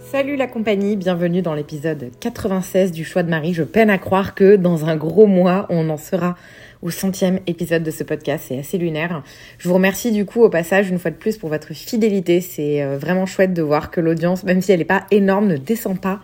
Salut la compagnie, bienvenue dans l'épisode 96 du Choix de Marie. Je peine à croire que dans un gros mois, on en sera au centième épisode de ce podcast. C'est assez lunaire. Je vous remercie du coup au passage une fois de plus pour votre fidélité. C'est euh, vraiment chouette de voir que l'audience, même si elle n'est pas énorme, ne descend pas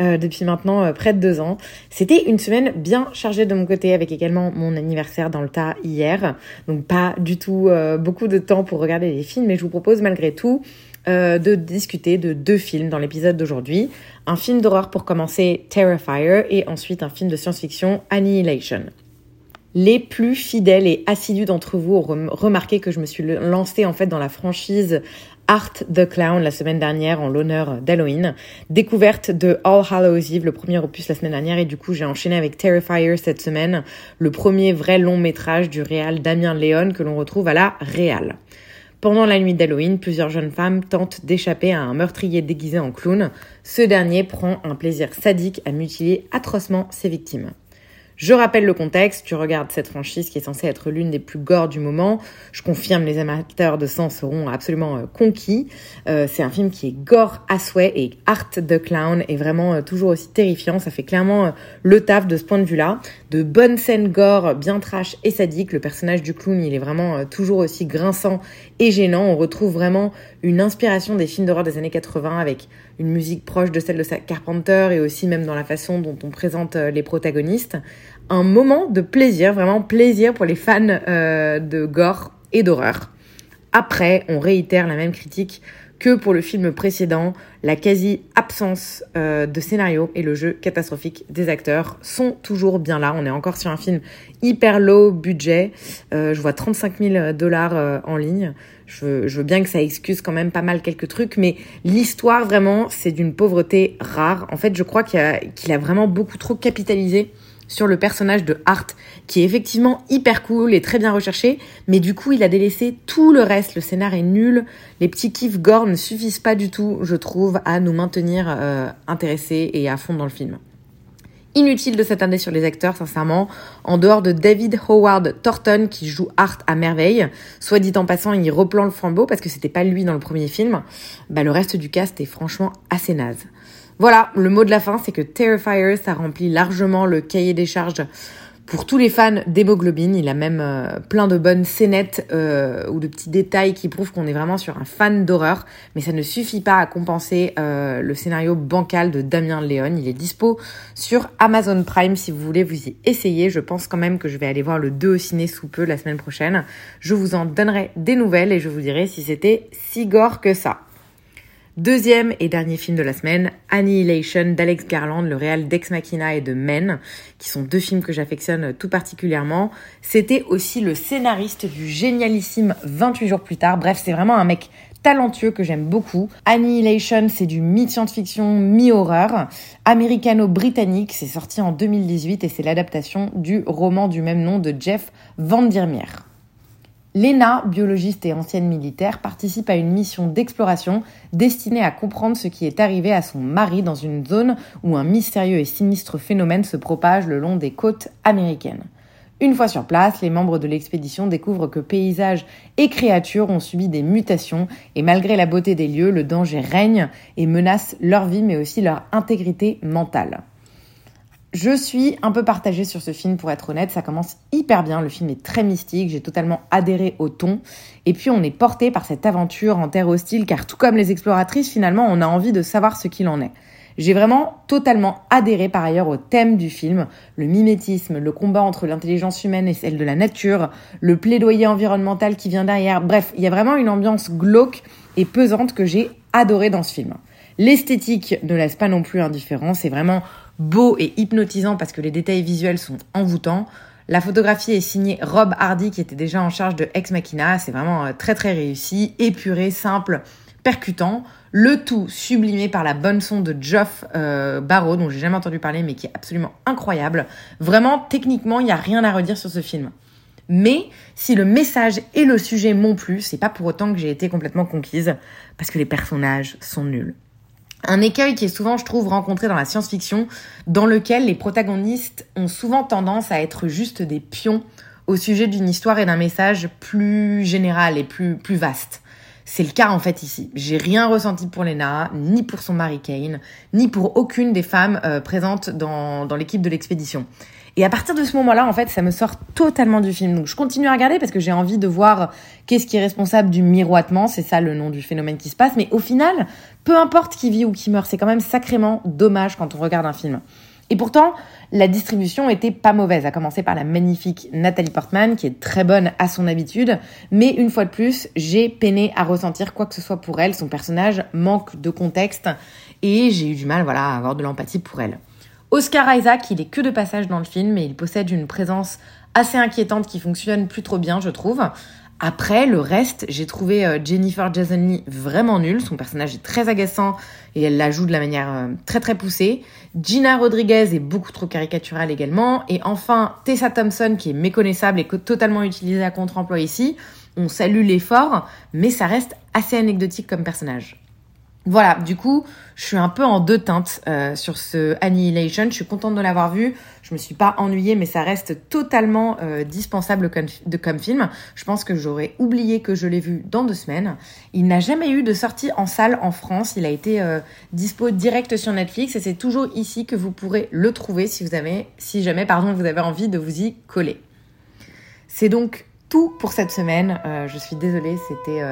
euh, depuis maintenant euh, près de deux ans. C'était une semaine bien chargée de mon côté avec également mon anniversaire dans le tas hier. Donc pas du tout beaucoup de temps pour regarder les films, mais je vous propose malgré tout de discuter de deux films dans l'épisode d'aujourd'hui. Un film d'horreur pour commencer, Terrifier, et ensuite un film de science-fiction, Annihilation. Les plus fidèles et assidus d'entre vous ont remarqué que je me suis lancée en fait dans la franchise Art the Clown la semaine dernière en l'honneur d'Halloween. Découverte de All Hallows Eve, le premier opus la semaine dernière, et du coup j'ai enchaîné avec Terrifier cette semaine, le premier vrai long métrage du réal Damien Léon que l'on retrouve à la Réal. Pendant la nuit d'Halloween, plusieurs jeunes femmes tentent d'échapper à un meurtrier déguisé en clown. Ce dernier prend un plaisir sadique à mutiler atrocement ses victimes. Je rappelle le contexte, tu regardes cette franchise qui est censée être l'une des plus gores du moment. Je confirme, les amateurs de sang seront absolument euh, conquis. Euh, c'est un film qui est gore à souhait et Art the Clown est vraiment euh, toujours aussi terrifiant. Ça fait clairement le taf de ce point de vue-là. De bonnes scènes gore, bien trash et sadiques. Le personnage du clown, il est vraiment toujours aussi grinçant et gênant. On retrouve vraiment une inspiration des films d'horreur des années 80 avec une musique proche de celle de Carpenter et aussi même dans la façon dont on présente les protagonistes un moment de plaisir, vraiment plaisir pour les fans euh, de gore et d'horreur. Après, on réitère la même critique que pour le film précédent, la quasi-absence euh, de scénario et le jeu catastrophique des acteurs sont toujours bien là. On est encore sur un film hyper low budget. Euh, je vois 35 000 dollars en ligne. Je veux, je veux, bien que ça excuse quand même pas mal quelques trucs, mais l'histoire vraiment, c'est d'une pauvreté rare. En fait, je crois qu'il a, qu'il a vraiment beaucoup trop capitalisé sur le personnage de Hart, qui est effectivement hyper cool et très bien recherché, mais du coup il a délaissé tout le reste, le scénar est nul, les petits kiffs gore ne suffisent pas du tout, je trouve, à nous maintenir euh, intéressés et à fond dans le film. Inutile de s'attarder sur les acteurs, sincèrement. En dehors de David Howard Thornton qui joue Hart à merveille, soit dit en passant, il replante le flambeau parce que c'était pas lui dans le premier film. Bah le reste du cast est franchement assez naze. Voilà, le mot de la fin, c'est que Terrifier, ça remplit largement le cahier des charges pour tous les fans d'hémoglobine. Il a même euh, plein de bonnes scénettes euh, ou de petits détails qui prouvent qu'on est vraiment sur un fan d'horreur. Mais ça ne suffit pas à compenser euh, le scénario bancal de Damien Léon. Il est dispo sur Amazon Prime si vous voulez vous y essayer. Je pense quand même que je vais aller voir le 2 au ciné sous peu la semaine prochaine. Je vous en donnerai des nouvelles et je vous dirai si c'était si gore que ça. Deuxième et dernier film de la semaine, Annihilation d'Alex Garland, le réal d'Ex Machina et de Men, qui sont deux films que j'affectionne tout particulièrement. C'était aussi le scénariste du génialissime 28 jours plus tard. Bref, c'est vraiment un mec talentueux que j'aime beaucoup. Annihilation, c'est du mi-science-fiction, mi-horreur. Américano-britannique, c'est sorti en 2018 et c'est l'adaptation du roman du même nom de Jeff Vandermeer. Lena, biologiste et ancienne militaire, participe à une mission d'exploration destinée à comprendre ce qui est arrivé à son mari dans une zone où un mystérieux et sinistre phénomène se propage le long des côtes américaines. Une fois sur place, les membres de l'expédition découvrent que paysages et créatures ont subi des mutations et malgré la beauté des lieux, le danger règne et menace leur vie mais aussi leur intégrité mentale. Je suis un peu partagée sur ce film pour être honnête, ça commence hyper bien, le film est très mystique, j'ai totalement adhéré au ton, et puis on est porté par cette aventure en terre hostile car tout comme les exploratrices finalement on a envie de savoir ce qu'il en est. J'ai vraiment totalement adhéré par ailleurs au thème du film, le mimétisme, le combat entre l'intelligence humaine et celle de la nature, le plaidoyer environnemental qui vient derrière, bref, il y a vraiment une ambiance glauque et pesante que j'ai adoré dans ce film. L'esthétique ne laisse pas non plus indifférent, c'est vraiment beau et hypnotisant parce que les détails visuels sont envoûtants. La photographie est signée Rob Hardy qui était déjà en charge de Ex Machina. C'est vraiment euh, très très réussi, épuré, simple, percutant. Le tout sublimé par la bonne son de Geoff euh, Barrow, dont j'ai jamais entendu parler, mais qui est absolument incroyable. Vraiment, techniquement, il n'y a rien à redire sur ce film. Mais si le message et le sujet m'ont plu, c'est pas pour autant que j'ai été complètement conquise, parce que les personnages sont nuls. Un écueil qui est souvent, je trouve, rencontré dans la science-fiction, dans lequel les protagonistes ont souvent tendance à être juste des pions au sujet d'une histoire et d'un message plus général et plus, plus vaste. C'est le cas en fait ici. J'ai rien ressenti pour Lena, ni pour son mari Kane, ni pour aucune des femmes euh, présentes dans, dans l'équipe de l'expédition. Et à partir de ce moment-là, en fait, ça me sort totalement du film. Donc je continue à regarder parce que j'ai envie de voir qu'est-ce qui est responsable du miroitement, c'est ça le nom du phénomène qui se passe. Mais au final, peu importe qui vit ou qui meurt, c'est quand même sacrément dommage quand on regarde un film. Et pourtant, la distribution était pas mauvaise, à commencer par la magnifique Nathalie Portman, qui est très bonne à son habitude, mais une fois de plus, j'ai peiné à ressentir quoi que ce soit pour elle. Son personnage manque de contexte et j'ai eu du mal, voilà, à avoir de l'empathie pour elle. Oscar Isaac, il est que de passage dans le film, mais il possède une présence assez inquiétante qui fonctionne plus trop bien, je trouve. Après, le reste, j'ai trouvé euh, Jennifer Jason Lee vraiment nulle. Son personnage est très agaçant et elle la joue de la manière euh, très très poussée. Gina Rodriguez est beaucoup trop caricaturale également. Et enfin, Tessa Thompson qui est méconnaissable et totalement utilisée à contre-emploi ici. On salue l'effort, mais ça reste assez anecdotique comme personnage. Voilà, du coup, je suis un peu en deux teintes euh, sur ce Annihilation. Je suis contente de l'avoir vu. Je me suis pas ennuyée, mais ça reste totalement euh, dispensable comme, de, comme film. Je pense que j'aurais oublié que je l'ai vu dans deux semaines. Il n'a jamais eu de sortie en salle en France. Il a été euh, dispo direct sur Netflix et c'est toujours ici que vous pourrez le trouver si vous avez, si jamais, pardon, vous avez envie de vous y coller. C'est donc tout pour cette semaine. je suis désolée, c'était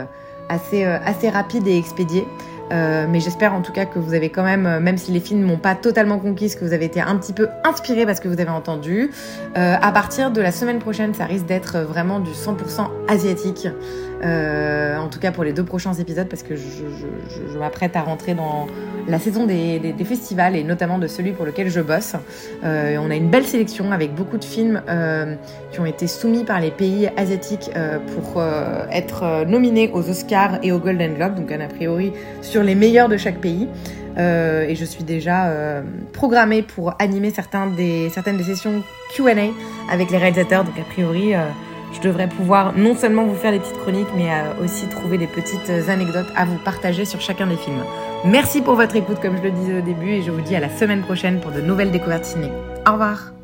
assez, assez rapide et expédié. Euh, mais j'espère en tout cas que vous avez quand même, euh, même si les films m'ont pas totalement conquise, que vous avez été un petit peu inspiré parce que vous avez entendu. Euh, à partir de la semaine prochaine, ça risque d'être vraiment du 100% asiatique. En tout cas pour les deux prochains épisodes parce que je, m'apprête à rentrer dans la saison des, festivals et notamment de celui pour lequel je bosse. On a une belle sélection avec beaucoup de films qui ont été soumis par les pays asiatiques pour être nominés aux Oscars et aux Golden Globes, donc a priori sur les meilleurs de chaque pays. et je suis déjà programmée pour animer certaines des sessions Q&A avec les réalisateurs, donc a priori je devrais pouvoir non seulement vous faire des petites chroniques, mais euh, aussi trouver des petites anecdotes à vous partager sur chacun des films. Merci pour votre écoute, comme je le disais au début, et je vous dis à la semaine prochaine pour de nouvelles découvertes ciné. Au revoir